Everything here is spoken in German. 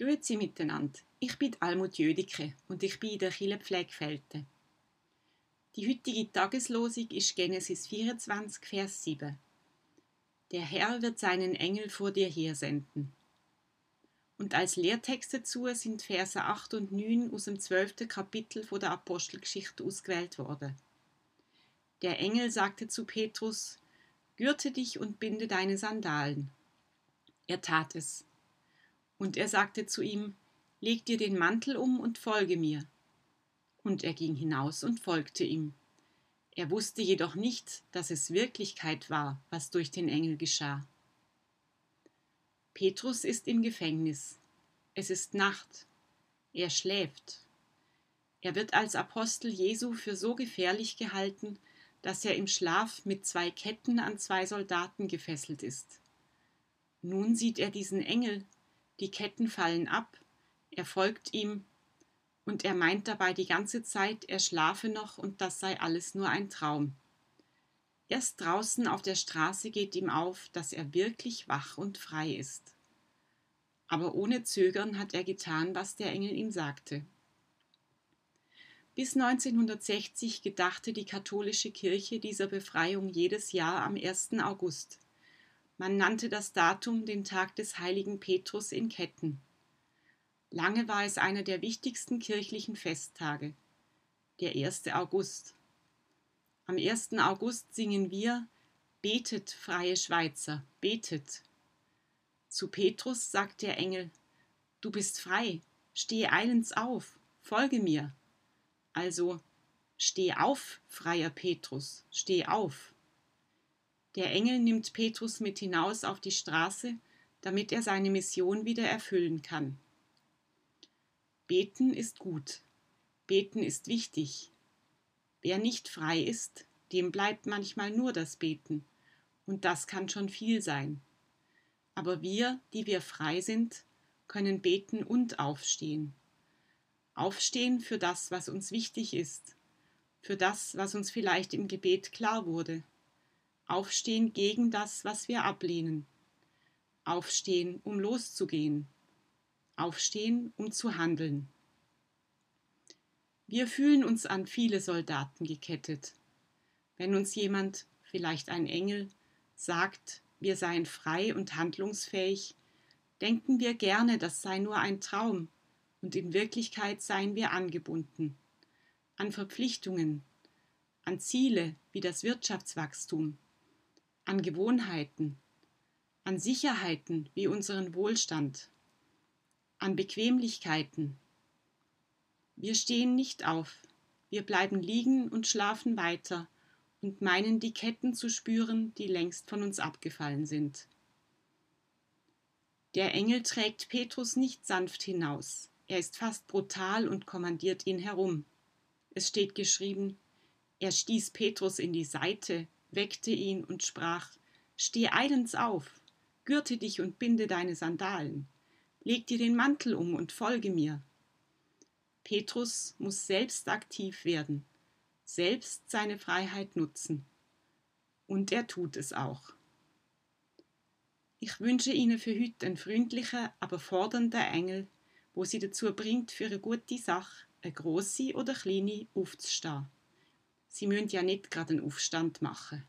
Grüezi miteinander. Ich bin Almut Jödicke und ich bin in der Kirchenpflegefelten. Die heutige Tageslosung ist Genesis 24, Vers 7. Der Herr wird seinen Engel vor dir hersenden. Und als Lehrtext dazu sind Verse 8 und 9 aus dem 12. Kapitel der Apostelgeschichte ausgewählt worden. Der Engel sagte zu Petrus: Gürte dich und binde deine Sandalen. Er tat es. Und er sagte zu ihm, Leg dir den Mantel um und folge mir. Und er ging hinaus und folgte ihm. Er wusste jedoch nicht, dass es Wirklichkeit war, was durch den Engel geschah. Petrus ist im Gefängnis. Es ist Nacht. Er schläft. Er wird als Apostel Jesu für so gefährlich gehalten, dass er im Schlaf mit zwei Ketten an zwei Soldaten gefesselt ist. Nun sieht er diesen Engel, die Ketten fallen ab, er folgt ihm, und er meint dabei die ganze Zeit, er schlafe noch und das sei alles nur ein Traum. Erst draußen auf der Straße geht ihm auf, dass er wirklich wach und frei ist. Aber ohne Zögern hat er getan, was der Engel ihm sagte. Bis 1960 gedachte die katholische Kirche dieser Befreiung jedes Jahr am 1. August. Man nannte das Datum den Tag des heiligen Petrus in Ketten. Lange war es einer der wichtigsten kirchlichen Festtage, der 1. August. Am 1. August singen wir Betet, freie Schweizer, betet. Zu Petrus sagt der Engel, Du bist frei, stehe eilends auf, folge mir. Also, steh auf, freier Petrus, steh auf. Der Engel nimmt Petrus mit hinaus auf die Straße, damit er seine Mission wieder erfüllen kann. Beten ist gut. Beten ist wichtig. Wer nicht frei ist, dem bleibt manchmal nur das Beten. Und das kann schon viel sein. Aber wir, die wir frei sind, können beten und aufstehen. Aufstehen für das, was uns wichtig ist, für das, was uns vielleicht im Gebet klar wurde, Aufstehen gegen das, was wir ablehnen. Aufstehen, um loszugehen. Aufstehen, um zu handeln. Wir fühlen uns an viele Soldaten gekettet. Wenn uns jemand, vielleicht ein Engel, sagt, wir seien frei und handlungsfähig, denken wir gerne, das sei nur ein Traum, und in Wirklichkeit seien wir angebunden. An Verpflichtungen, an Ziele wie das Wirtschaftswachstum, an Gewohnheiten, an Sicherheiten wie unseren Wohlstand, an Bequemlichkeiten. Wir stehen nicht auf, wir bleiben liegen und schlafen weiter und meinen die Ketten zu spüren, die längst von uns abgefallen sind. Der Engel trägt Petrus nicht sanft hinaus, er ist fast brutal und kommandiert ihn herum. Es steht geschrieben, er stieß Petrus in die Seite weckte ihn und sprach Steh eilends auf, gürte dich und binde deine Sandalen, leg dir den Mantel um und folge mir. Petrus muss selbst aktiv werden, selbst seine Freiheit nutzen. Und er tut es auch. Ich wünsche Ihnen für heute einen freundlichen, aber fordernden Engel, wo Sie dazu bringt, für eine gute Sache, eine grosse oder kleine, aufzustehen. Sie müssen ja nicht gerade einen Aufstand machen.